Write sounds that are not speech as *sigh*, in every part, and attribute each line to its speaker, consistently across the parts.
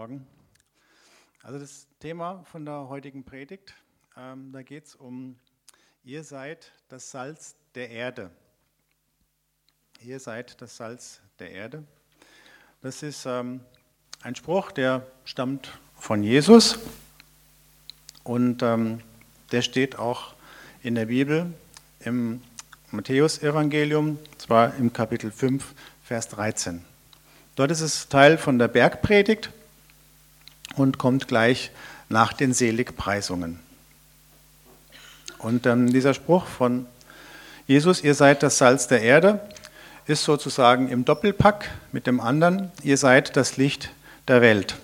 Speaker 1: Morgen. Also das Thema von der heutigen Predigt, ähm, da geht es um, ihr seid das Salz der Erde. Ihr seid das Salz der Erde. Das ist ähm, ein Spruch, der stammt von Jesus und ähm, der steht auch in der Bibel im Matthäusevangelium, zwar im Kapitel 5, Vers 13. Dort ist es Teil von der Bergpredigt und kommt gleich nach den Seligpreisungen. Und ähm, dieser Spruch von Jesus, ihr seid das Salz der Erde, ist sozusagen im Doppelpack mit dem anderen, ihr seid das Licht der Welt.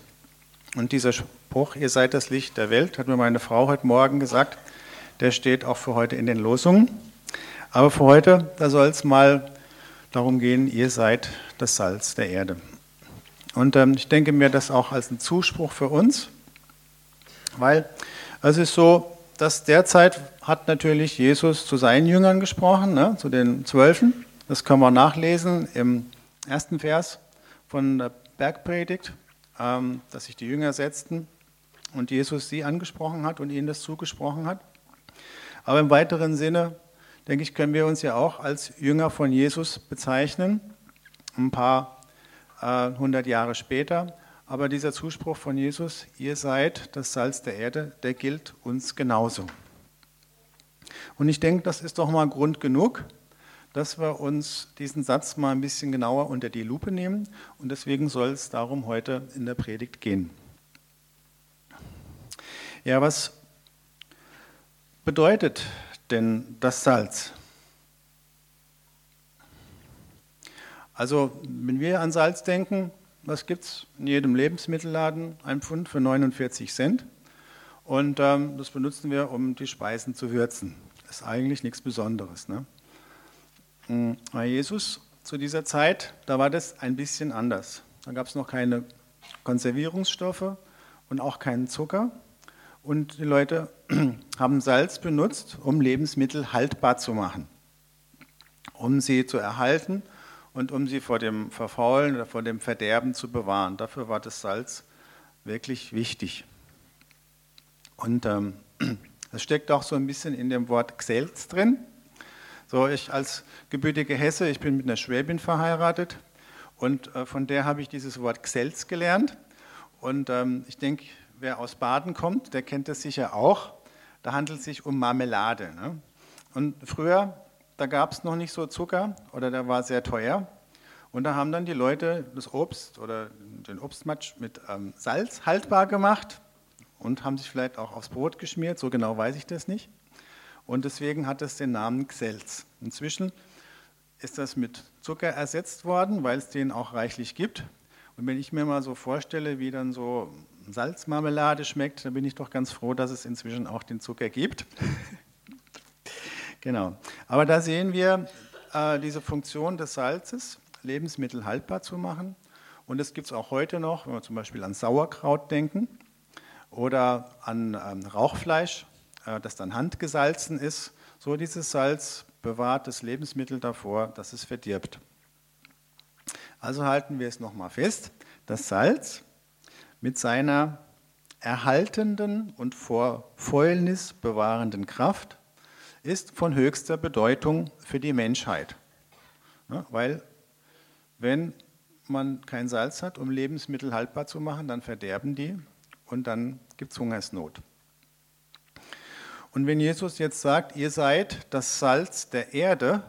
Speaker 1: Und dieser Spruch, ihr seid das Licht der Welt, hat mir meine Frau heute Morgen gesagt, der steht auch für heute in den Losungen. Aber für heute, da soll es mal darum gehen, ihr seid das Salz der Erde. Und ähm, ich denke mir das auch als ein Zuspruch für uns, weil es ist so, dass derzeit hat natürlich Jesus zu seinen Jüngern gesprochen, ne, zu den Zwölfen. Das können wir nachlesen im ersten Vers von der Bergpredigt, ähm, dass sich die Jünger setzten und Jesus sie angesprochen hat und ihnen das zugesprochen hat. Aber im weiteren Sinne, denke ich, können wir uns ja auch als Jünger von Jesus bezeichnen. Ein paar 100 äh, Jahre später. Aber dieser Zuspruch von Jesus, ihr seid das Salz der Erde, der gilt uns genauso. Und ich denke, das ist doch mal Grund genug, dass wir uns diesen Satz mal ein bisschen genauer unter die Lupe nehmen. Und deswegen soll es darum heute in der Predigt gehen. Ja, was bedeutet denn das Salz? Also, wenn wir an Salz denken, was gibt es in jedem Lebensmittelladen? Ein Pfund für 49 Cent. Und ähm, das benutzen wir, um die Speisen zu würzen. Ist eigentlich nichts Besonderes. Ne? Hm, bei Jesus zu dieser Zeit, da war das ein bisschen anders. Da gab es noch keine Konservierungsstoffe und auch keinen Zucker. Und die Leute *clears throat* haben Salz benutzt, um Lebensmittel haltbar zu machen, um sie zu erhalten und um sie vor dem Verfaulen oder vor dem Verderben zu bewahren. Dafür war das Salz wirklich wichtig. Und ähm, *clears throat* das steckt auch so ein bisschen in dem Wort Xelz drin. So, ich als gebürtige Hesse, ich bin mit einer Schwäbin verheiratet und äh, von der habe ich dieses Wort Xelz gelernt. Und ähm, ich denke, wer aus Baden kommt, der kennt das sicher auch. Da handelt es sich um Marmelade. Ne? Und früher da gab es noch nicht so Zucker oder der war sehr teuer. Und da haben dann die Leute das Obst oder den Obstmatsch mit ähm, Salz haltbar gemacht und haben sich vielleicht auch aufs Brot geschmiert, so genau weiß ich das nicht. Und deswegen hat es den Namen Xelz. Inzwischen ist das mit Zucker ersetzt worden, weil es den auch reichlich gibt. Und wenn ich mir mal so vorstelle, wie dann so Salzmarmelade schmeckt, dann bin ich doch ganz froh, dass es inzwischen auch den Zucker gibt. *laughs* Genau. Aber da sehen wir äh, diese Funktion des Salzes, Lebensmittel haltbar zu machen. Und das gibt es auch heute noch, wenn wir zum Beispiel an Sauerkraut denken oder an ähm, Rauchfleisch, äh, das dann handgesalzen ist. So dieses Salz bewahrt das Lebensmittel davor, dass es verdirbt. Also halten wir es nochmal fest. Das Salz mit seiner erhaltenden und vor Fäulnis bewahrenden Kraft ist von höchster Bedeutung für die Menschheit. Weil wenn man kein Salz hat, um Lebensmittel haltbar zu machen, dann verderben die und dann gibt es Hungersnot. Und wenn Jesus jetzt sagt, ihr seid das Salz der Erde,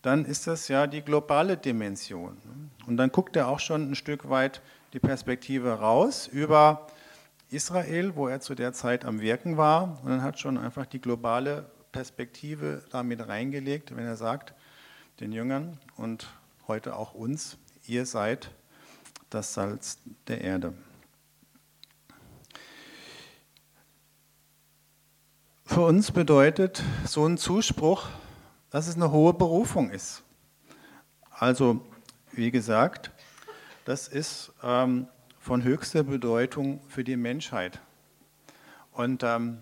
Speaker 1: dann ist das ja die globale Dimension. Und dann guckt er auch schon ein Stück weit die Perspektive raus über Israel, wo er zu der Zeit am Wirken war. Und dann hat schon einfach die globale Perspektive damit reingelegt, wenn er sagt, den Jüngern und heute auch uns, ihr seid das Salz der Erde. Für uns bedeutet so ein Zuspruch, dass es eine hohe Berufung ist. Also, wie gesagt, das ist ähm, von höchster Bedeutung für die Menschheit. Und ähm,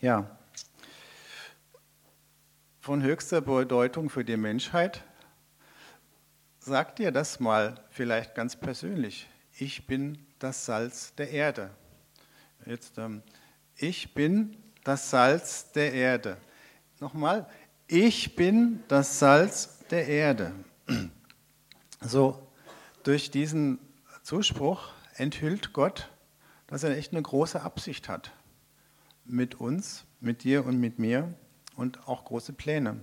Speaker 1: ja, von höchster Bedeutung für die Menschheit. Sagt dir das mal vielleicht ganz persönlich. ich bin das Salz der Erde. Jetzt, ähm, ich bin das Salz der Erde. Nochmal, ich bin das Salz der Erde. *clears throat* So, durch diesen Zuspruch enthüllt Gott, dass er echt eine große Absicht hat mit uns, mit dir und mit mir und auch große Pläne.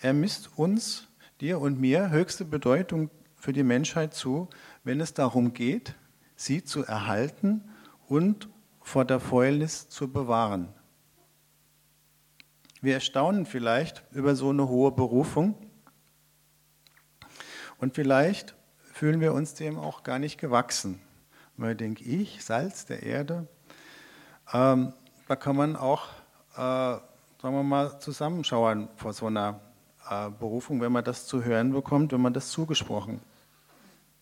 Speaker 1: Er misst uns, dir und mir, höchste Bedeutung für die Menschheit zu, wenn es darum geht, sie zu erhalten und vor der Fäulnis zu bewahren. Wir erstaunen vielleicht über so eine hohe Berufung und vielleicht fühlen wir uns dem auch gar nicht gewachsen. Weil denke ich, Salz der Erde, ähm, da kann man auch, sagen wir mal, zusammenschauen vor so einer äh, Berufung, wenn man das zu hören bekommt, wenn man das zugesprochen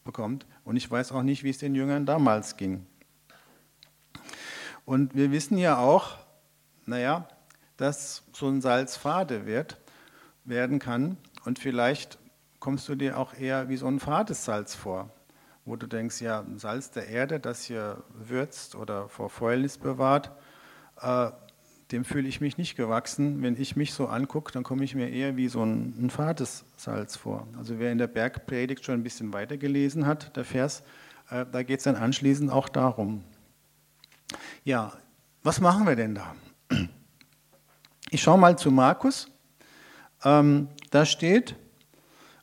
Speaker 1: bekommt. Und ich weiß auch nicht, wie es den Jüngern damals ging. Und wir wissen ja auch, naja, dass so ein Salz fade wird, werden kann. Und vielleicht kommst du dir auch eher wie so ein fades Salz vor, wo du denkst, ja, Salz der Erde, das hier würzt oder vor Fäulnis bewahrt, äh, dem fühle ich mich nicht gewachsen. Wenn ich mich so angucke, dann komme ich mir eher wie so ein, ein fades Salz vor. Also wer in der Bergpredigt schon ein bisschen weiter gelesen hat, der Vers, äh, da geht es dann anschließend auch darum. Ja, was machen wir denn da? Ich schaue mal zu Markus. Ähm, da steht,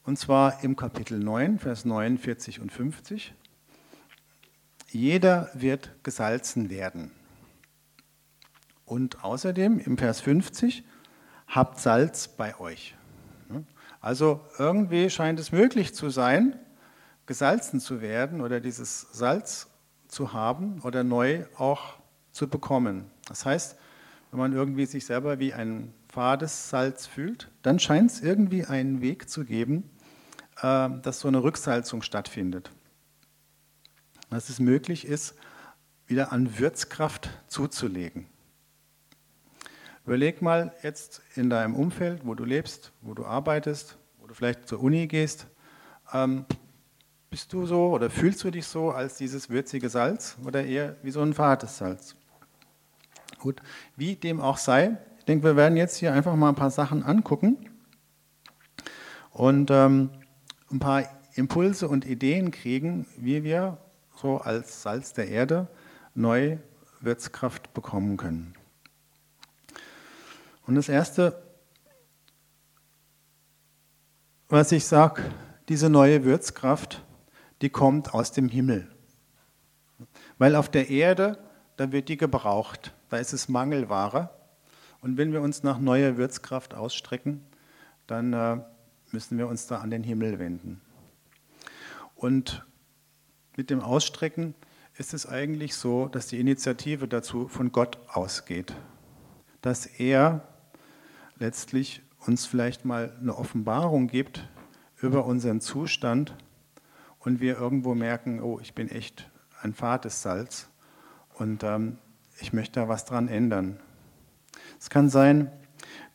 Speaker 1: und zwar im Kapitel 9, Vers 49 und 50. Jeder wird gesalzen werden. Und außerdem im Vers 50, habt Salz bei euch. Also irgendwie scheint es möglich zu sein, gesalzen zu werden oder dieses Salz zu haben oder neu auch zu bekommen. Das heißt, wenn man irgendwie sich selber wie ein fades Salz fühlt, dann scheint es irgendwie einen Weg zu geben, äh, dass so eine Rücksalzung stattfindet. Dass es möglich ist, wieder an Würzkraft zuzulegen. Überleg mal jetzt in deinem Umfeld, wo du lebst, wo du arbeitest, wo du vielleicht zur Uni gehst, ähm, bist du so oder fühlst du dich so als dieses würzige Salz oder eher wie so ein fades Salz? Gut, wie dem auch sei, ich denke, wir werden jetzt hier einfach mal ein paar Sachen angucken. Und ähm, ein paar Impulse und Ideen kriegen, wie wir so als Salz der Erde neu Wirtskraft bekommen können. Und das Erste, was ich sage, diese neue Würzkraft, die kommt aus dem Himmel. Weil auf der Erde, da wird die gebraucht, da ist es Mangelware. Und wenn wir uns nach neuer Würzkraft ausstrecken, dann äh, müssen wir uns da an den Himmel wenden. Und mit dem Ausstrecken ist es eigentlich so, dass die Initiative dazu von Gott ausgeht. Dass er letztlich uns vielleicht mal eine Offenbarung gibt über unseren Zustand und wir irgendwo merken, oh, ich bin echt ein fades Salz und ähm, ich möchte da was dran ändern. Es kann sein,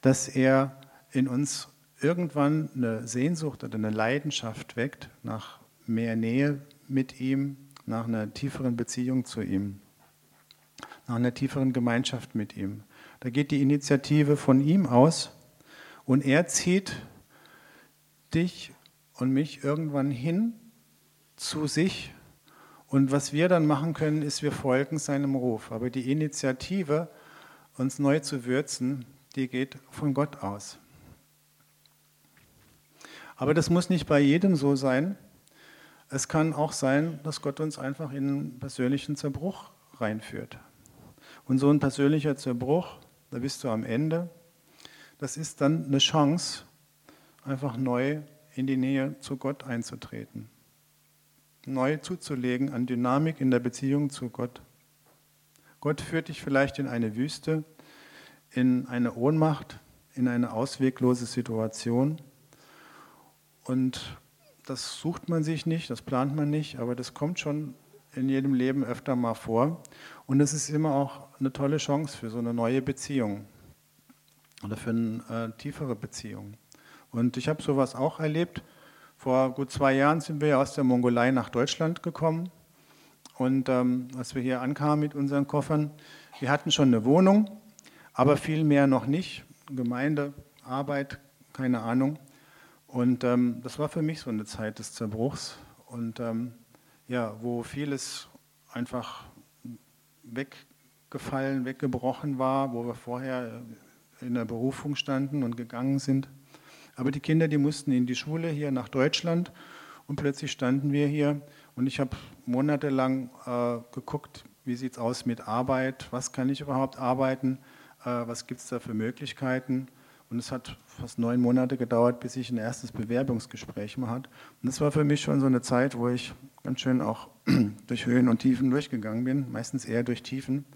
Speaker 1: dass er in uns irgendwann eine Sehnsucht oder eine Leidenschaft weckt nach mehr Nähe mit ihm, nach einer tieferen Beziehung zu ihm, nach einer tieferen Gemeinschaft mit ihm. Da geht die Initiative von ihm aus und er zieht dich und mich irgendwann hin zu sich. Und was wir dann machen können, ist, wir folgen seinem Ruf. Aber die Initiative, uns neu zu würzen, die geht von Gott aus. Aber das muss nicht bei jedem so sein. Es kann auch sein, dass Gott uns einfach in einen persönlichen Zerbruch reinführt. Und so ein persönlicher Zerbruch, da bist du am Ende, das ist dann eine Chance, einfach neu in die Nähe zu Gott einzutreten. Neu zuzulegen an Dynamik in der Beziehung zu Gott. Gott führt dich vielleicht in eine Wüste, in eine Ohnmacht, in eine ausweglose Situation und das sucht man sich nicht, das plant man nicht, aber das kommt schon in jedem Leben öfter mal vor. Und es ist immer auch eine tolle Chance für so eine neue Beziehung oder für eine äh, tiefere Beziehung. Und ich habe sowas auch erlebt Vor gut zwei Jahren sind wir aus der Mongolei nach Deutschland gekommen. Und ähm, als wir hier ankamen mit unseren Koffern, wir hatten schon eine Wohnung, aber viel mehr noch nicht. Gemeinde, Arbeit, keine Ahnung. Und ähm, das war für mich so eine Zeit des Zerbruchs und ähm, ja, wo vieles einfach weggefallen, weggebrochen war, wo wir vorher in der Berufung standen und gegangen sind. Aber die Kinder, die mussten in die Schule hier nach Deutschland und plötzlich standen wir hier und ich habe monatelang äh, geguckt, wie sieht es aus mit Arbeit, was kann ich überhaupt arbeiten, äh, was gibt es da für Möglichkeiten. Und es hat fast neun Monate gedauert, bis ich ein erstes Bewerbungsgespräch mal hatte. Und das war für mich schon so eine Zeit, wo ich ganz schön auch *clears throat* durch Höhen und Tiefen durchgegangen bin, meistens eher durch Tiefen.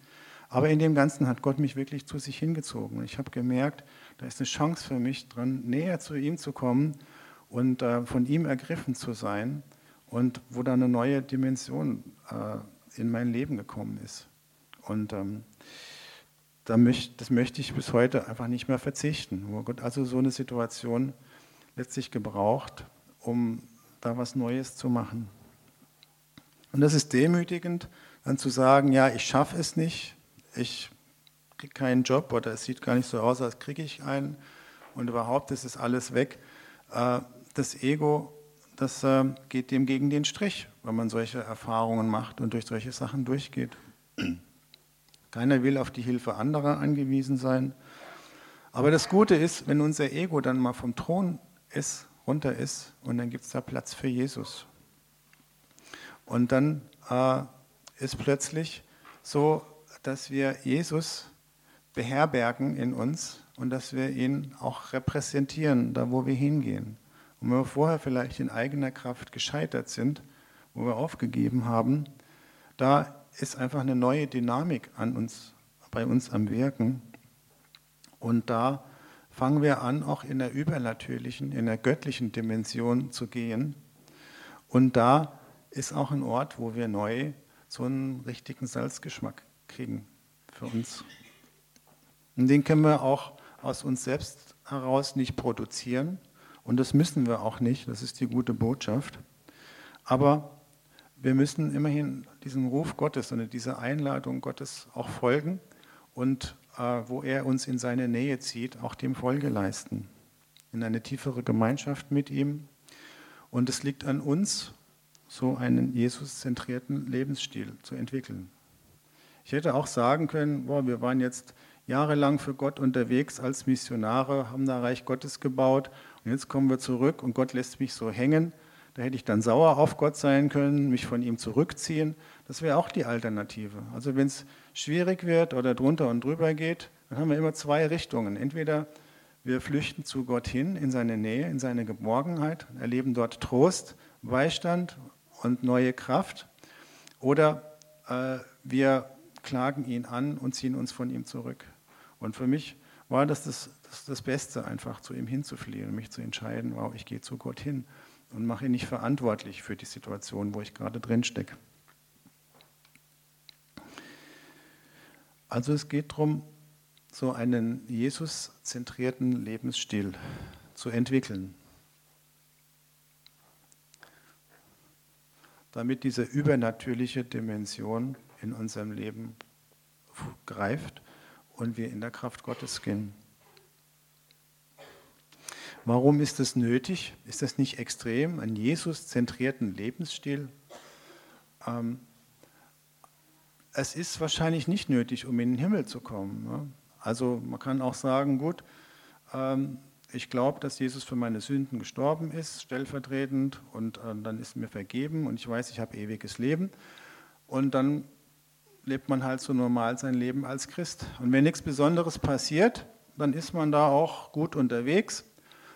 Speaker 1: Aber in dem Ganzen hat Gott mich wirklich zu sich hingezogen. Ich habe gemerkt, da ist eine Chance für mich dran, näher zu ihm zu kommen und äh, von ihm ergriffen zu sein und wo da eine neue Dimension äh, in mein Leben gekommen ist. Und ähm, da möcht, das möchte ich bis heute einfach nicht mehr verzichten. Wo Gott also so eine Situation letztlich gebraucht, um da was Neues zu machen. Und das ist demütigend, dann zu sagen, ja, ich schaffe es nicht, ich kriege keinen Job oder es sieht gar nicht so aus, als kriege ich einen und überhaupt ist es alles weg. Äh, das Ego, das äh, geht dem gegen den Strich, wenn man solche Erfahrungen macht und durch solche Sachen durchgeht. Keiner will auf die Hilfe anderer angewiesen sein. Aber das Gute ist, wenn unser Ego dann mal vom Thron ist, runter ist, und dann gibt es da Platz für Jesus. Und dann äh, ist plötzlich so, dass wir Jesus beherbergen in uns und dass wir ihn auch repräsentieren, da wo wir hingehen. Und wenn wir vorher vielleicht in eigener Kraft gescheitert sind, wo wir aufgegeben haben, da ist einfach eine neue Dynamik an uns, bei uns am Wirken. Und da fangen wir an, auch in der übernatürlichen, in der göttlichen Dimension zu gehen. Und da ist auch ein Ort, wo wir neu so einen richtigen Salzgeschmack kriegen für uns. Und den können wir auch aus uns selbst heraus nicht produzieren. Und das müssen wir auch nicht, das ist die gute Botschaft. Aber wir müssen immerhin diesem Ruf Gottes und dieser Einladung Gottes auch folgen und äh, wo er uns in seine Nähe zieht, auch dem Folge leisten. In eine tiefere Gemeinschaft mit ihm. Und es liegt an uns, so einen Jesus-zentrierten Lebensstil zu entwickeln. Ich hätte auch sagen können, boah, wir waren jetzt jahrelang für Gott unterwegs als Missionare, haben da Reich Gottes gebaut und jetzt kommen wir zurück und Gott lässt mich so hängen. Da hätte ich dann sauer auf Gott sein können, mich von ihm zurückziehen. Das wäre auch die Alternative. Also wenn es schwierig wird oder drunter und drüber geht, dann haben wir immer zwei Richtungen. Entweder wir flüchten zu Gott hin, in seine Nähe, in seine Geborgenheit, erleben dort Trost, Beistand und neue Kraft. Oder äh, wir klagen ihn an und ziehen uns von ihm zurück. Und für mich war das das, das das, Beste, einfach zu ihm hinzufliehen und mich zu entscheiden, wow, ich gehe zu Gott hin und mache ihn nicht verantwortlich für die Situation, wo ich gerade drin stecke. Also es geht darum, so einen Jesus-zentrierten Lebensstil zu entwickeln. damit diese übernatürliche Dimension in unserem Leben greift und wir in der Kraft Gottes gehen. Warum ist das nötig? Ist das nicht extrem, einen Jesus-zentrierten Lebensstil? Ähm, es ist wahrscheinlich nicht nötig, um in den Himmel zu kommen. Ne? Also man kann auch sagen, gut, ähm, ich glaube, dass Jesus für meine Sünden gestorben ist, stellvertretend, und äh, dann ist mir vergeben und ich weiß, ich habe ewiges Leben. Und dann lebt man halt so normal sein Leben als Christ. Und wenn nichts Besonderes passiert, dann ist man da auch gut unterwegs.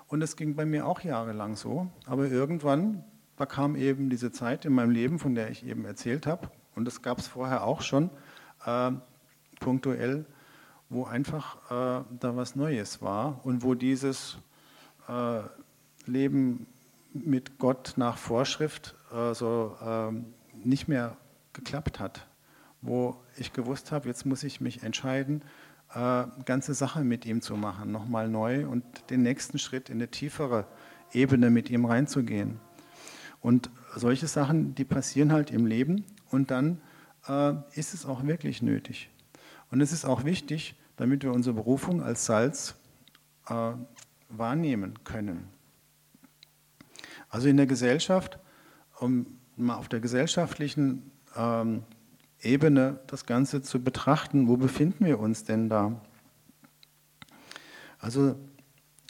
Speaker 1: Und es ging bei mir auch jahrelang so. Aber irgendwann, da kam eben diese Zeit in meinem Leben, von der ich eben erzählt habe. Und das gab es vorher auch schon, äh, punktuell wo einfach äh, da was Neues war und wo dieses äh, Leben mit Gott nach Vorschrift äh, so ähm, nicht mehr geklappt hat, wo ich gewusst habe, jetzt muss ich mich entscheiden, äh, ganze Sache mit ihm zu machen, nochmal neu und den nächsten Schritt in eine tiefere Ebene mit ihm reinzugehen. Und solche Sachen, die passieren halt im Leben und dann äh, ist es auch wirklich nötig. Und es ist auch wichtig, damit wir unsere Berufung als Salz äh, wahrnehmen können. Also in der Gesellschaft, um mal auf der gesellschaftlichen ähm, Ebene das Ganze zu betrachten, wo befinden wir uns denn da? Also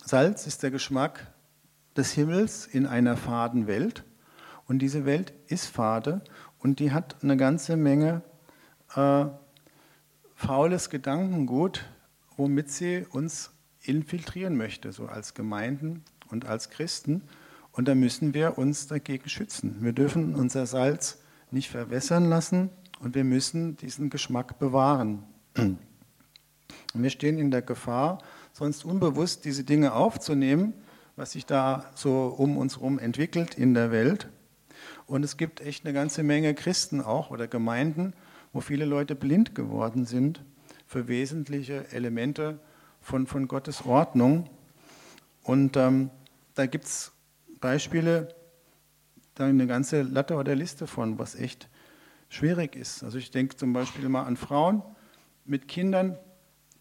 Speaker 1: Salz ist der Geschmack des Himmels in einer faden Welt und diese Welt ist fade und die hat eine ganze Menge äh, faules Gedankengut, womit sie uns infiltrieren möchte, so als Gemeinden und als Christen. Und da müssen wir uns dagegen schützen. Wir dürfen unser Salz nicht verwässern lassen und wir müssen diesen Geschmack bewahren. Und wir stehen in der Gefahr, sonst unbewusst diese Dinge aufzunehmen, was sich da so um uns herum entwickelt in der Welt. Und es gibt echt eine ganze Menge Christen auch oder Gemeinden, wo viele Leute blind geworden sind für wesentliche Elemente von, von Gottes Ordnung. Und ähm, da gibt es Beispiele, da eine ganze Latte oder Liste von, was echt schwierig ist. Also ich denke zum Beispiel mal an Frauen mit Kindern,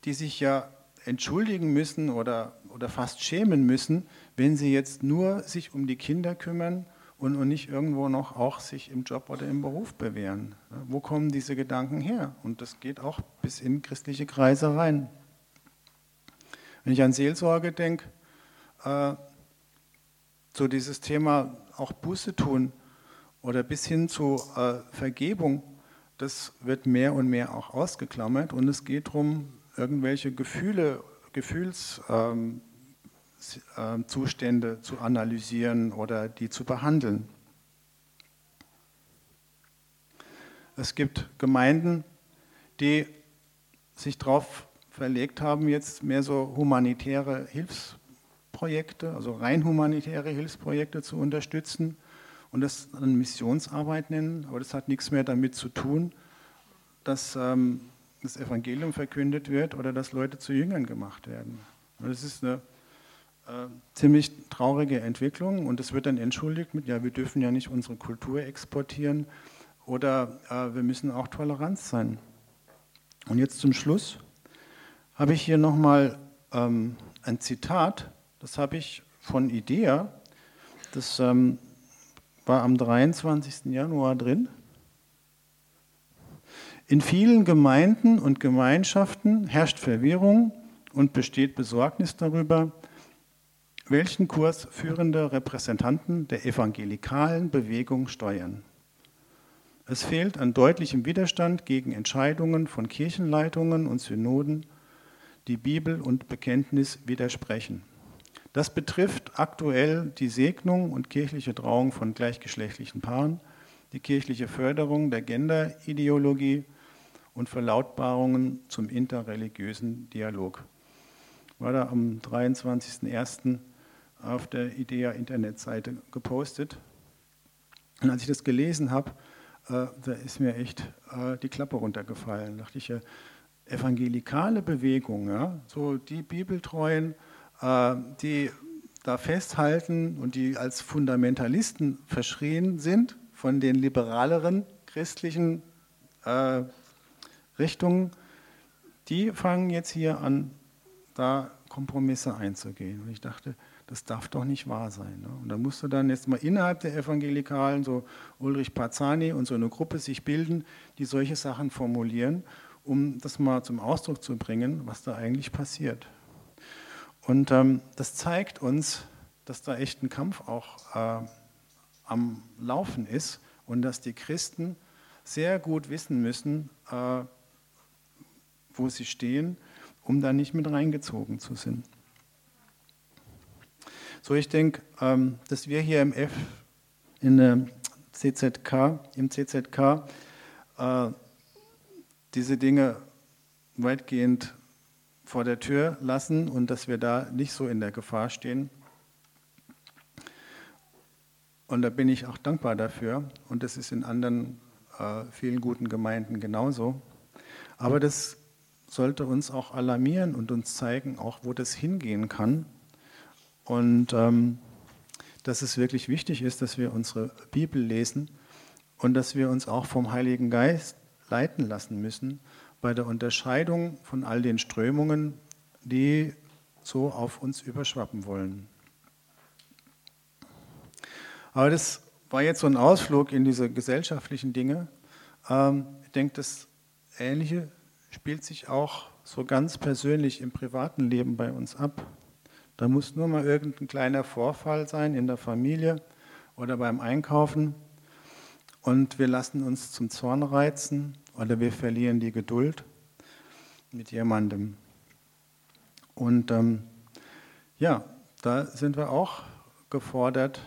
Speaker 1: die sich ja entschuldigen müssen oder, oder fast schämen müssen, wenn sie jetzt nur sich um die Kinder kümmern und, und nicht irgendwo noch auch sich im Job oder im Beruf bewähren. Wo kommen diese Gedanken her? Und das geht auch bis in christliche Kreise rein. Wenn ich an Seelsorge denke, äh, so dieses Thema auch Buße tun oder bis hin zu äh, Vergebung, das wird mehr und mehr auch ausgeklammert und es geht darum, irgendwelche Gefühle, Gefühlszustände ähm, zu analysieren oder die zu behandeln. Es gibt Gemeinden, die sich darauf verlegt haben, jetzt mehr so humanitäre Hilfsprojekte, also rein humanitäre Hilfsprojekte zu unterstützen und das dann Missionsarbeit nennen, aber das hat nichts mehr damit zu tun, dass ähm, das Evangelium verkündet wird oder dass Leute zu Jüngern gemacht werden. Das ist eine äh, ziemlich traurige Entwicklung und es wird dann entschuldigt mit, ja, wir dürfen ja nicht unsere Kultur exportieren oder äh, wir müssen auch tolerant sein. Und jetzt zum Schluss habe ich hier nochmal ähm, ein Zitat, das habe ich von IDEA, das ähm, war am 23. Januar drin. In vielen Gemeinden und Gemeinschaften herrscht Verwirrung und besteht Besorgnis darüber, welchen Kurs führende Repräsentanten der evangelikalen Bewegung steuern. Es fehlt an deutlichem Widerstand gegen Entscheidungen von Kirchenleitungen und Synoden, die Bibel und Bekenntnis widersprechen. Das betrifft aktuell die Segnung und kirchliche Trauung von gleichgeschlechtlichen Paaren, die kirchliche Förderung der Genderideologie und Verlautbarungen zum interreligiösen Dialog. War da am 23.01. auf der IDEA-Internetseite gepostet. Und als ich das gelesen habe, äh, da ist mir echt äh, die Klappe runtergefallen. Da dachte ich, ja, evangelikale Bewegung, ja, so die Bibeltreuen, die da festhalten und die als Fundamentalisten verschrien sind von den liberaleren christlichen äh, Richtungen, die fangen jetzt hier an, da Kompromisse einzugehen. Und ich dachte, das darf doch nicht wahr sein. Ne? Und da musste dann jetzt mal innerhalb der Evangelikalen so Ulrich Parzani und so eine Gruppe sich bilden, die solche Sachen formulieren, um das mal zum Ausdruck zu bringen, was da eigentlich passiert. Und ähm, das zeigt uns, dass da echt ein Kampf auch äh, am Laufen ist und dass die Christen sehr gut wissen müssen, äh, wo sie stehen, um da nicht mit reingezogen zu sind. So, ich denke, ähm, dass wir hier im F, in der CZK, im CZK äh, diese Dinge weitgehend vor der Tür lassen und dass wir da nicht so in der Gefahr stehen. Und da bin ich auch dankbar dafür. Und das ist in anderen äh, vielen guten Gemeinden genauso. Aber das sollte uns auch alarmieren und uns zeigen, auch wo das hingehen kann. Und ähm, dass es wirklich wichtig ist, dass wir unsere Bibel lesen und dass wir uns auch vom Heiligen Geist leiten lassen müssen bei der Unterscheidung von all den Strömungen, die so auf uns überschwappen wollen. Aber das war jetzt so ein Ausflug in diese gesellschaftlichen Dinge. Ähm, ich denke, das Ähnliche spielt sich auch so ganz persönlich im privaten Leben bei uns ab. Da muss nur mal irgendein kleiner Vorfall sein in der Familie oder beim Einkaufen und wir lassen uns zum Zorn reizen oder wir verlieren die Geduld mit jemandem. Und ähm, ja, da sind wir auch gefordert,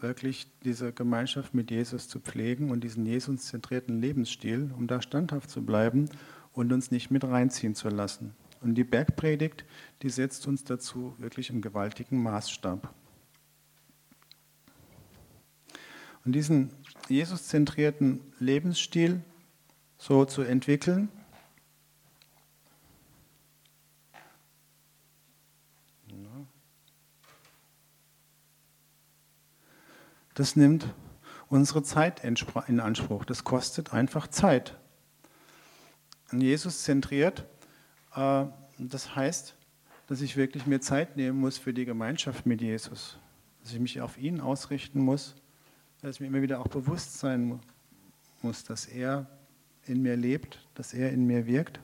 Speaker 1: wirklich diese Gemeinschaft mit Jesus zu pflegen und diesen Jesus-zentrierten Lebensstil, um da standhaft zu bleiben und uns nicht mit reinziehen zu lassen. Und die Bergpredigt, die setzt uns dazu wirklich einen gewaltigen Maßstab. Und diesen Jesus-zentrierten Lebensstil so zu entwickeln, das nimmt unsere Zeit in Anspruch. Das kostet einfach Zeit. Und Jesus zentriert, äh, das heißt, dass ich wirklich mir Zeit nehmen muss für die Gemeinschaft mit Jesus, dass ich mich auf ihn ausrichten muss, dass ich mir immer wieder auch bewusst sein muss, dass er in mir lebt, dass er in mir wirkt.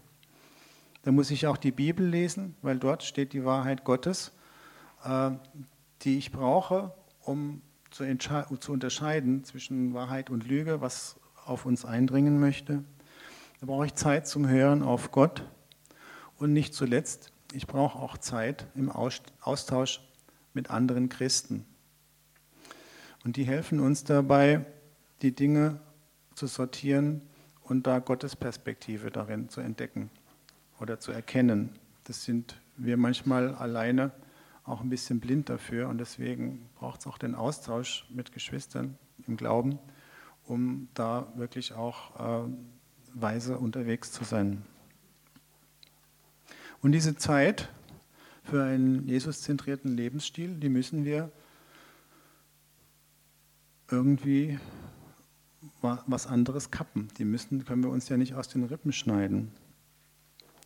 Speaker 1: Da muss ich auch die Bibel lesen, weil dort steht die Wahrheit Gottes, äh, die ich brauche, um zu, zu unterscheiden zwischen Wahrheit und Lüge, was auf uns eindringen möchte. Da brauche ich Zeit zum Hören auf Gott. Und nicht zuletzt, ich brauche auch Zeit im Austausch mit anderen Christen. Und die helfen uns dabei, die Dinge zu sortieren und da Gottes Perspektive darin zu entdecken oder zu erkennen. Das sind wir manchmal alleine auch ein bisschen blind dafür und deswegen braucht es auch den Austausch mit Geschwistern im Glauben, um da wirklich auch äh, weise unterwegs zu sein. Und diese Zeit für einen Jesus-zentrierten Lebensstil, die müssen wir irgendwie was anderes kappen. Die müssen, können wir uns ja nicht aus den Rippen schneiden.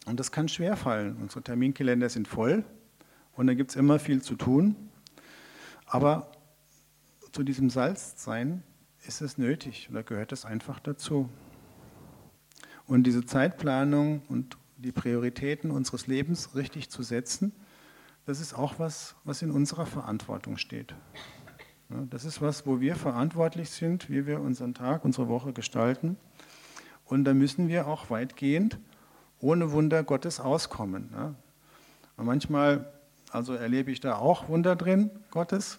Speaker 1: Und das kann schwer fallen. Unsere Terminkalender sind voll und da gibt es immer viel zu tun. Aber zu diesem Salzsein ist es nötig oder gehört es einfach dazu. Und diese Zeitplanung und die Prioritäten unseres Lebens richtig zu setzen, das ist auch was, was in unserer Verantwortung steht. Das ist was, wo wir verantwortlich sind, wie wir unseren Tag, unsere Woche gestalten. Und da müssen wir auch weitgehend ohne Wunder Gottes auskommen. Und manchmal also erlebe ich da auch Wunder drin, Gottes,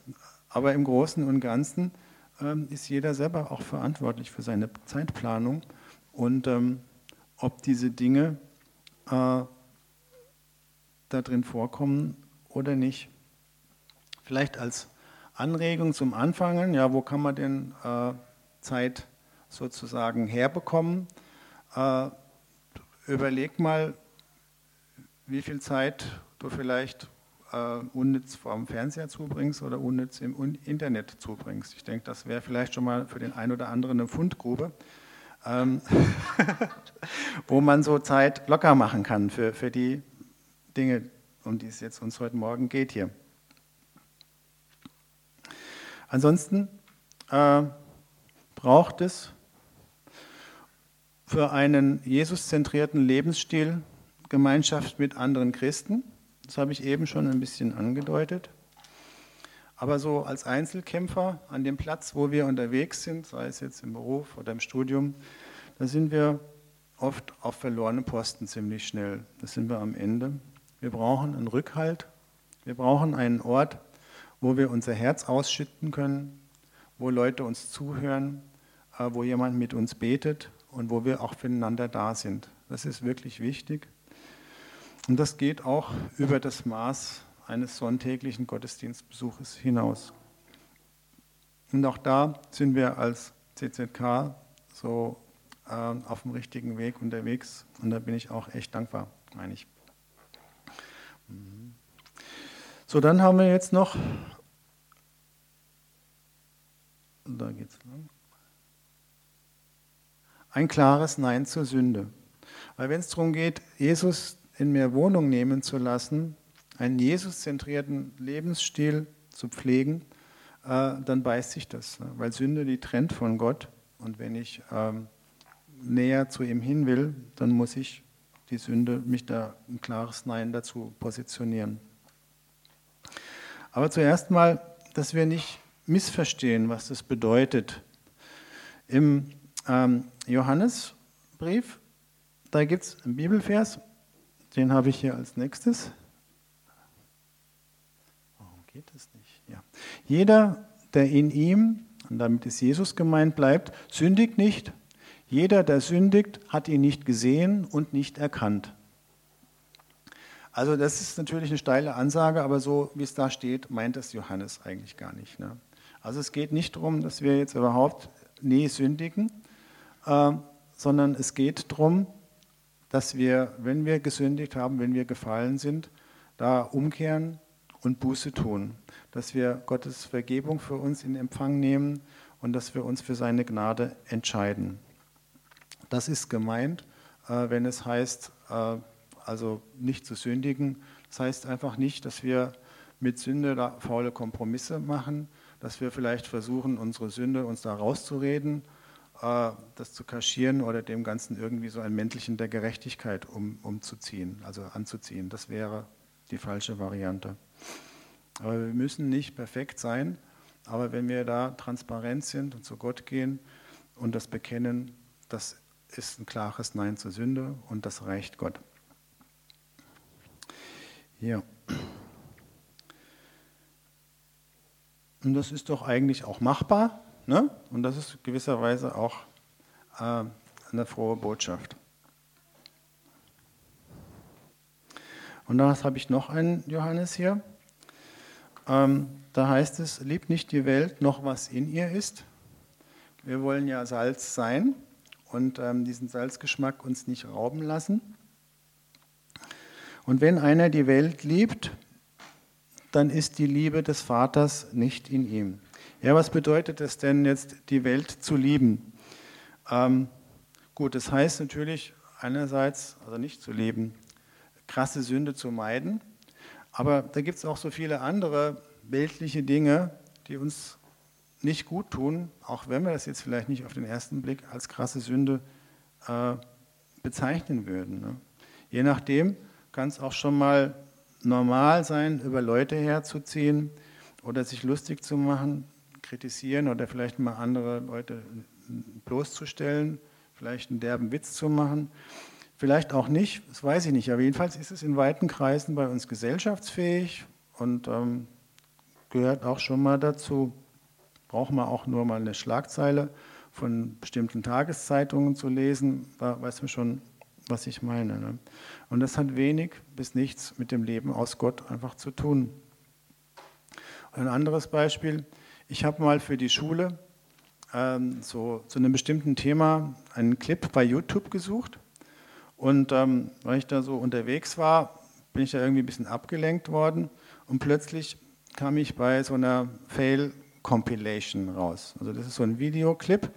Speaker 1: aber im Großen und Ganzen ähm, ist jeder selber auch verantwortlich für seine Zeitplanung und ähm, ob diese Dinge äh, da drin vorkommen oder nicht. Vielleicht als Anregung zum Anfangen, ja, wo kann man denn äh, Zeit sozusagen herbekommen? Äh, überleg mal, wie viel Zeit du vielleicht äh, unnütz vom Fernseher zubringst oder unnütz im Internet zubringst. Ich denke, das wäre vielleicht schon mal für den einen oder anderen eine Fundgrube, ähm, *laughs* wo man so Zeit locker machen kann für, für die Dinge, um die es jetzt uns heute Morgen geht hier. Ansonsten äh, braucht es für einen Jesus-zentrierten Lebensstil Gemeinschaft mit anderen Christen. Das habe ich eben schon ein bisschen angedeutet. Aber so als Einzelkämpfer an dem Platz, wo wir unterwegs sind, sei es jetzt im Beruf oder im Studium, da sind wir oft auf verlorene Posten ziemlich schnell. Da sind wir am Ende. Wir brauchen einen Rückhalt. Wir brauchen einen Ort, wo wir unser Herz ausschütten können, wo Leute uns zuhören, äh, wo jemand mit uns betet und wo wir auch füreinander da sind. Das ist wirklich wichtig. Und das geht auch über das Maß eines sonntäglichen Gottesdienstbesuches hinaus. Und auch da sind wir als CZK so äh, auf dem richtigen Weg unterwegs und da bin ich auch echt dankbar, meine ich. Mhm. So, dann haben wir jetzt noch da geht's lang. Ein klares Nein zur Sünde. Weil wenn es darum geht, Jesus in mir Wohnung nehmen zu lassen, einen Jesus-zentrierten Lebensstil zu pflegen, äh, dann beißt sich das. Ne? Weil Sünde die trennt von Gott. Und wenn ich ähm, näher zu ihm hin will, dann muss ich die Sünde, mich da ein klares Nein dazu positionieren. Aber zuerst mal, dass wir nicht missverstehen, was das bedeutet. Im ähm, Johannesbrief, da gibt es einen Bibelvers, den habe ich hier als nächstes. Warum geht das nicht? Ja. Jeder, der in ihm, und damit ist Jesus gemeint, bleibt, sündigt nicht. Jeder, der sündigt, hat ihn nicht gesehen und nicht erkannt. Also das ist natürlich eine steile Ansage, aber so wie es da steht, meint es Johannes eigentlich gar nicht. Ne? Also es geht nicht darum, dass wir jetzt überhaupt nie sündigen, äh, sondern es geht darum, dass wir, wenn wir gesündigt haben, wenn wir gefallen sind, da umkehren und Buße tun. Dass wir Gottes Vergebung für uns in Empfang nehmen und dass wir uns für seine Gnade entscheiden. Das ist gemeint, äh, wenn es heißt, äh, also nicht zu sündigen. Das heißt einfach nicht, dass wir mit Sünde da faule Kompromisse machen, dass wir vielleicht versuchen, unsere Sünde uns da rauszureden, äh, das zu kaschieren oder dem Ganzen irgendwie so ein Mäntelchen der Gerechtigkeit um, umzuziehen, also anzuziehen. Das wäre die falsche Variante. Aber wir müssen nicht perfekt sein, aber wenn wir da transparent sind und zu Gott gehen und das bekennen, das ist ein klares Nein zur Sünde und das reicht Gott. Ja. Und das ist doch eigentlich auch machbar. Ne? Und das ist gewisserweise auch äh, eine frohe Botschaft. Und da habe ich noch einen Johannes hier. Ähm, da heißt es, liebt nicht die Welt noch was in ihr ist. Wir wollen ja Salz sein und ähm, diesen Salzgeschmack uns nicht rauben lassen. Und wenn einer die Welt liebt, dann ist die Liebe des Vaters nicht in ihm. Ja, was bedeutet es denn jetzt, die Welt zu lieben? Ähm, gut, das heißt natürlich einerseits, also nicht zu lieben, krasse Sünde zu meiden, aber da gibt es auch so viele andere weltliche Dinge, die uns nicht gut tun, auch wenn wir das jetzt vielleicht nicht auf den ersten Blick als krasse Sünde äh, bezeichnen würden. Ne? Je nachdem, kann es auch schon mal normal sein, über Leute herzuziehen oder sich lustig zu machen, kritisieren oder vielleicht mal andere Leute bloßzustellen, vielleicht einen derben Witz zu machen. Vielleicht auch nicht, das weiß ich nicht, aber jedenfalls ist es in weiten Kreisen bei uns gesellschaftsfähig und ähm, gehört auch schon mal dazu. Braucht man auch nur mal eine Schlagzeile von bestimmten Tageszeitungen zu lesen, da weiß man schon, was ich meine. Ne? Und das hat wenig bis nichts mit dem Leben aus Gott einfach zu tun. Ein anderes Beispiel, ich habe mal für die Schule ähm, so, zu einem bestimmten Thema einen Clip bei YouTube gesucht. Und ähm, weil ich da so unterwegs war, bin ich da irgendwie ein bisschen abgelenkt worden. Und plötzlich kam ich bei so einer Fail-Compilation raus. Also das ist so ein Videoclip,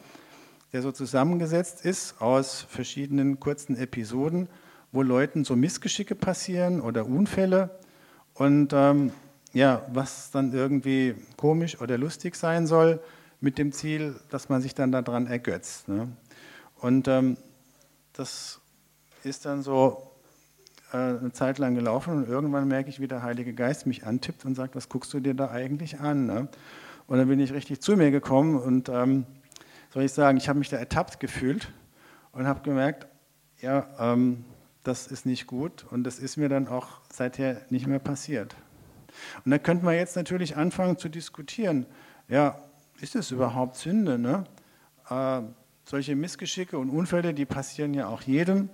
Speaker 1: der so zusammengesetzt ist aus verschiedenen kurzen Episoden, wo Leuten so Missgeschicke passieren oder Unfälle und ähm, ja, was dann irgendwie komisch oder lustig sein soll, mit dem Ziel, dass man sich dann daran ergötzt. Ne? Und ähm, das ist dann so äh, eine Zeit lang gelaufen und irgendwann merke ich, wie der Heilige Geist mich antippt und sagt, was guckst du dir da eigentlich an? Ne? Und dann bin ich richtig zu mir gekommen und ähm, soll ich sagen, ich habe mich da ertappt gefühlt und habe gemerkt, ja, ähm, das ist nicht gut und das ist mir dann auch seither nicht mehr passiert. Und da könnte man jetzt natürlich anfangen zu diskutieren, ja, ist es überhaupt Sünde? Ne? Äh, solche Missgeschicke und Unfälle, die passieren ja auch jedem.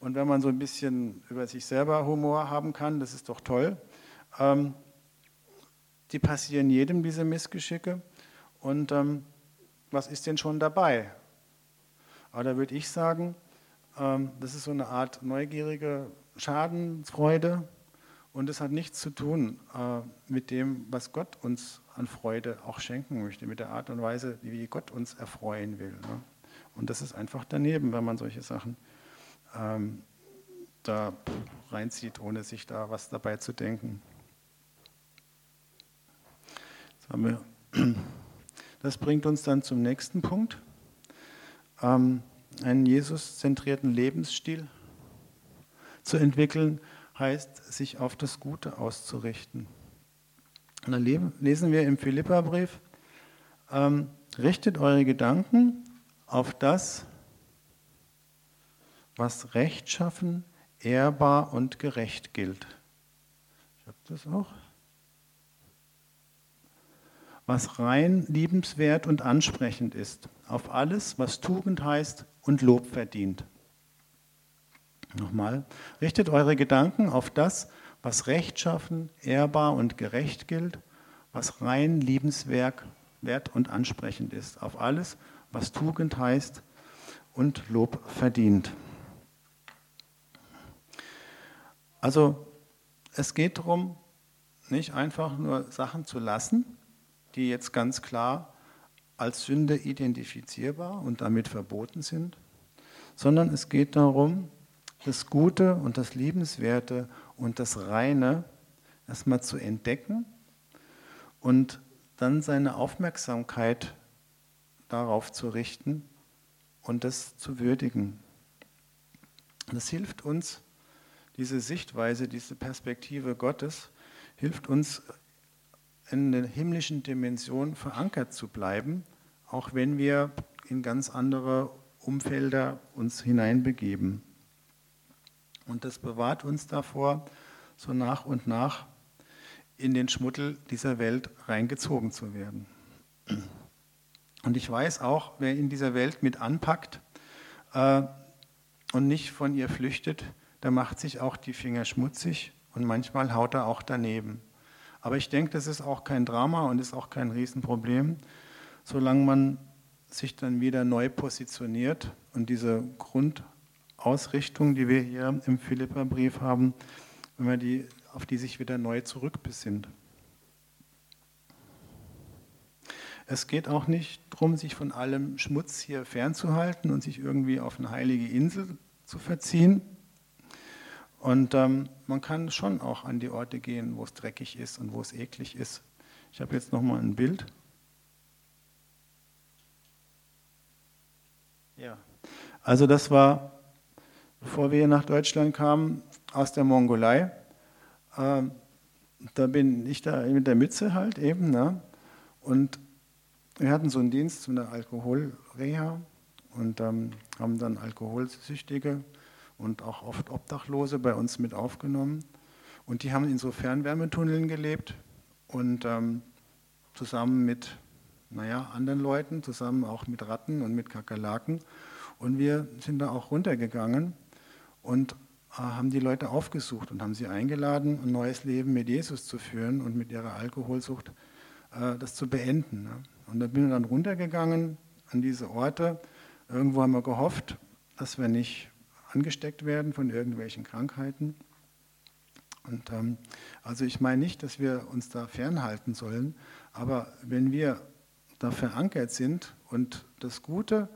Speaker 1: Und wenn man so ein bisschen über sich selber Humor haben kann, das ist doch toll. Ähm, die passieren jedem, diese Missgeschicke. Und ähm, was ist denn schon dabei? Aber da würde ich sagen, ähm, das ist so eine Art neugierige Schadenfreude und es hat nichts zu tun äh, mit dem, was Gott uns an Freude auch schenken möchte, mit der Art und Weise, wie Gott uns erfreuen will. Ne? Und das ist einfach daneben, wenn man solche Sachen ähm, da reinzieht, ohne sich da was dabei zu denken. Das bringt uns dann zum nächsten Punkt. Ähm, einen Jesus-zentrierten Lebensstil zu entwickeln, heißt, sich auf das Gute auszurichten. Und dann lesen wir im Philipperbrief, ähm, richtet eure Gedanken auf das, was rechtschaffen, ehrbar und gerecht gilt. Ich habe das auch. Was rein, liebenswert und ansprechend ist, auf alles, was Tugend heißt und Lob verdient. Nochmal, richtet eure Gedanken auf das, was rechtschaffen, ehrbar und gerecht gilt, was rein, liebenswert wert und ansprechend ist, auf alles, was Tugend heißt und Lob verdient. Also es geht darum, nicht einfach nur Sachen zu lassen, die jetzt ganz klar als Sünde identifizierbar und damit verboten sind, sondern es geht darum, das Gute und das Liebenswerte und das Reine erstmal zu entdecken und dann seine Aufmerksamkeit darauf zu richten und das zu würdigen. Das hilft uns, diese Sichtweise, diese Perspektive Gottes, hilft uns in der himmlischen Dimension verankert zu bleiben, auch wenn wir in ganz andere Umfelder uns hineinbegeben. Und das bewahrt uns davor, so nach und nach in den Schmuddel dieser Welt reingezogen zu werden. Und ich weiß auch, wer in dieser Welt mit anpackt äh, und nicht von ihr flüchtet, der macht sich auch die Finger schmutzig und manchmal haut er auch daneben. Aber ich denke, das ist auch kein Drama und ist auch kein Riesenproblem, solange man sich dann wieder neu positioniert und diese Grund Ausrichtung, die wir hier im Philipperbrief haben, wenn wir die, auf die sich wieder neu zurückbesinnt. Es geht auch nicht darum, sich von allem Schmutz hier fernzuhalten und sich irgendwie auf eine heilige Insel zu verziehen. Und ähm, man kann schon auch an die Orte gehen, wo es dreckig ist und wo es eklig ist. Ich habe jetzt nochmal ein Bild. Ja, also das war bevor wir nach Deutschland kamen, aus der Mongolei. Ähm, da bin ich da mit der Mütze halt eben. Ne? Und wir hatten so einen Dienst zu einer Alkoholreha und ähm, haben dann Alkoholsüchtige und auch oft Obdachlose bei uns mit aufgenommen. Und die haben in so Fernwärmetunneln gelebt und ähm, zusammen mit naja, anderen Leuten, zusammen auch mit Ratten und mit Kakerlaken. Und wir sind da auch runtergegangen und äh, haben die Leute aufgesucht und haben sie eingeladen, ein neues Leben mit Jesus zu führen und mit ihrer Alkoholsucht äh, das zu beenden. Ne? Und da bin ich dann runtergegangen an diese Orte. Irgendwo haben wir gehofft, dass wir nicht angesteckt werden von irgendwelchen Krankheiten. Und ähm, also ich meine nicht, dass wir uns da fernhalten sollen, aber wenn wir da verankert sind und das Gute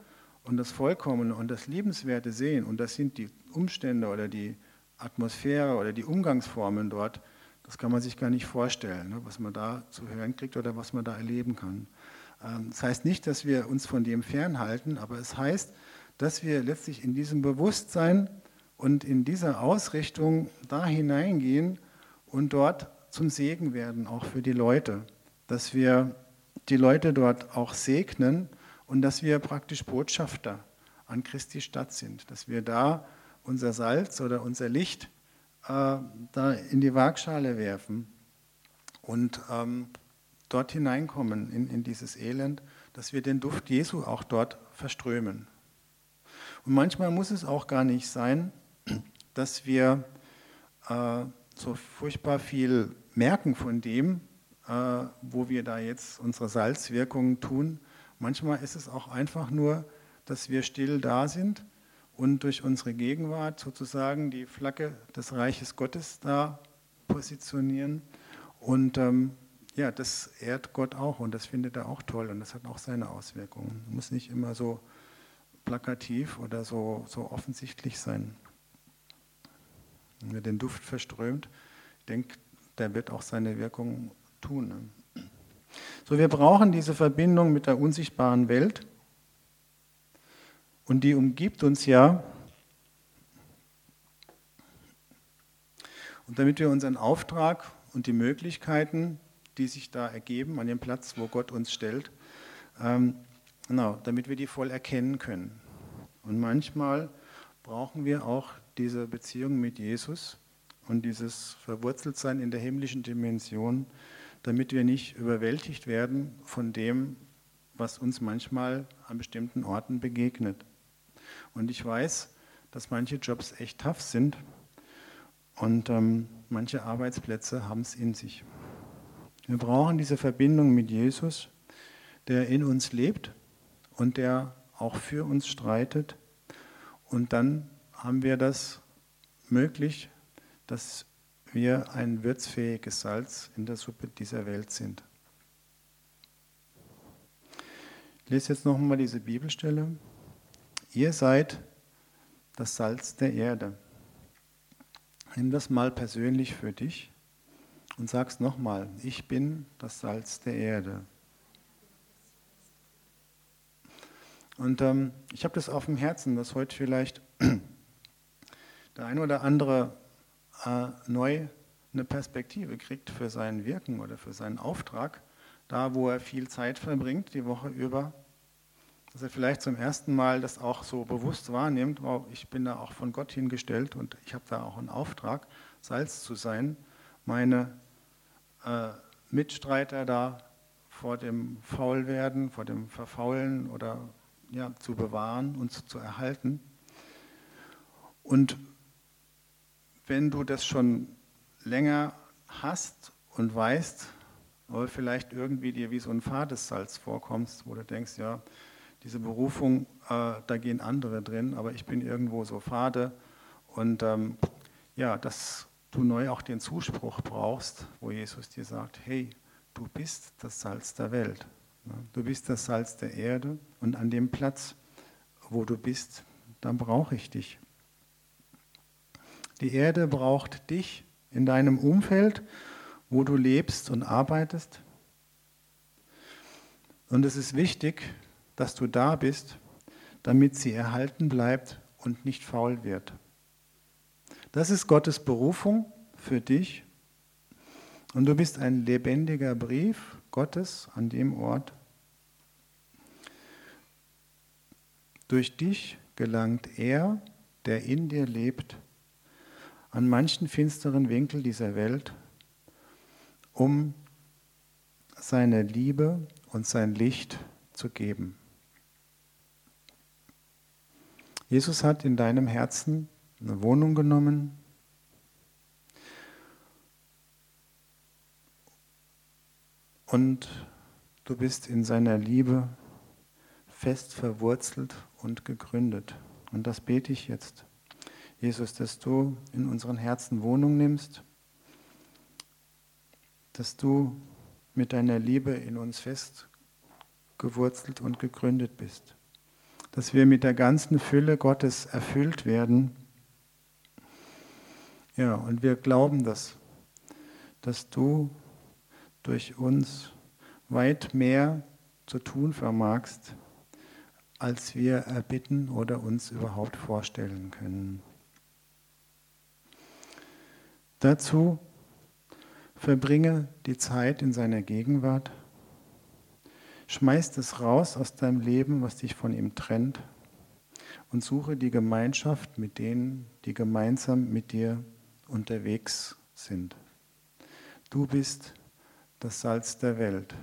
Speaker 1: und das Vollkommene und das Liebenswerte sehen, und das sind die Umstände oder die Atmosphäre oder die Umgangsformen dort, das kann man sich gar nicht vorstellen, ne, was man da zu hören kriegt oder was man da erleben kann. Ähm, das heißt nicht, dass wir uns von dem fernhalten, aber es heißt, dass wir letztlich in diesem Bewusstsein und in dieser Ausrichtung da hineingehen und dort zum Segen werden, auch für die Leute. Dass wir die Leute dort auch segnen und dass wir praktisch Botschafter an Christi Stadt sind, dass wir da unser Salz oder unser Licht äh, da in die Waagschale werfen und ähm, dort hineinkommen in, in dieses Elend, dass wir den Duft Jesu auch dort verströmen. Und manchmal muss es auch gar nicht sein, dass wir äh, so furchtbar viel merken von dem, äh, wo wir da jetzt unsere Salzwirkungen tun, Manchmal ist es auch einfach nur, dass wir still da sind und durch unsere Gegenwart sozusagen die Flagge des Reiches Gottes da positionieren und ähm, ja, das ehrt Gott auch und das findet er auch toll und das hat auch seine Auswirkungen. Muss nicht immer so plakativ oder so, so offensichtlich sein. Wenn er den Duft verströmt, ich denke, der wird auch seine Wirkung tun. Ne? So, wir brauchen diese Verbindung mit der unsichtbaren Welt und die umgibt uns ja. Und damit wir unseren Auftrag und die Möglichkeiten, die sich da ergeben an dem Platz, wo Gott uns stellt, ähm, genau, damit wir die voll erkennen können. Und manchmal brauchen wir auch diese Beziehung mit Jesus und dieses Verwurzeltsein in der himmlischen Dimension, damit wir nicht überwältigt werden von dem, was uns manchmal an bestimmten Orten begegnet. Und ich weiß, dass manche Jobs echt tough sind und ähm, manche Arbeitsplätze haben es in sich. Wir brauchen diese Verbindung mit Jesus, der in uns lebt und der auch für uns streitet. Und dann haben wir das möglich, dass wir ein würzfähiges Salz in der Suppe dieser Welt sind. Ich lese jetzt nochmal diese Bibelstelle. Ihr seid das Salz der Erde. Nimm das mal persönlich für dich und sag's nochmal, ich bin das Salz der Erde. Und ähm, ich habe das auf dem Herzen, dass heute vielleicht *clears throat* der ein oder andere äh, neu eine Perspektive kriegt für sein Wirken oder für seinen Auftrag, da wo er viel Zeit verbringt, die Woche über, dass er vielleicht zum ersten Mal das auch so bewusst wahrnimmt, wow, ich bin da auch von Gott hingestellt und ich habe da auch einen Auftrag, Salz zu sein, meine äh, Mitstreiter da vor dem Faulwerden, vor dem Verfaulen oder ja, zu bewahren und zu, zu erhalten. Und wenn du das schon länger hast und weißt, aber vielleicht irgendwie dir wie so ein fades Salz vorkommst, wo du denkst, ja, diese Berufung, äh, da gehen andere drin, aber ich bin irgendwo so fade. Und ähm, ja, dass du neu auch den Zuspruch brauchst, wo Jesus dir sagt, hey, du bist das Salz der Welt. Du bist das Salz der Erde und an dem Platz, wo du bist, dann brauche ich dich. Die Erde braucht dich in deinem Umfeld, wo du lebst und arbeitest. Und es ist wichtig, dass du da bist, damit sie erhalten bleibt und nicht faul wird. Das ist Gottes Berufung für dich. Und du bist ein lebendiger Brief Gottes an dem Ort. Durch dich gelangt er, der in dir lebt, an manchen finsteren Winkel dieser Welt, um seine Liebe und sein Licht zu geben. Jesus hat in deinem Herzen eine Wohnung genommen. Und du bist in seiner Liebe fest verwurzelt und gegründet. Und das bete ich jetzt. Jesus, dass du in unseren Herzen Wohnung nimmst, dass du mit deiner Liebe in uns fest gewurzelt und gegründet bist, dass wir mit der ganzen Fülle Gottes erfüllt werden. Ja, und wir glauben das, dass du durch uns weit mehr zu tun vermagst, als wir erbitten oder uns überhaupt vorstellen können. Dazu verbringe die Zeit in seiner Gegenwart, schmeiß es raus aus deinem Leben, was dich von ihm trennt, und suche die Gemeinschaft mit denen, die gemeinsam mit dir unterwegs sind. Du bist das Salz der Welt.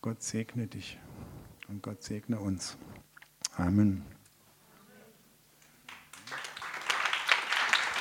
Speaker 1: Gott segne dich und Gott segne uns. Amen.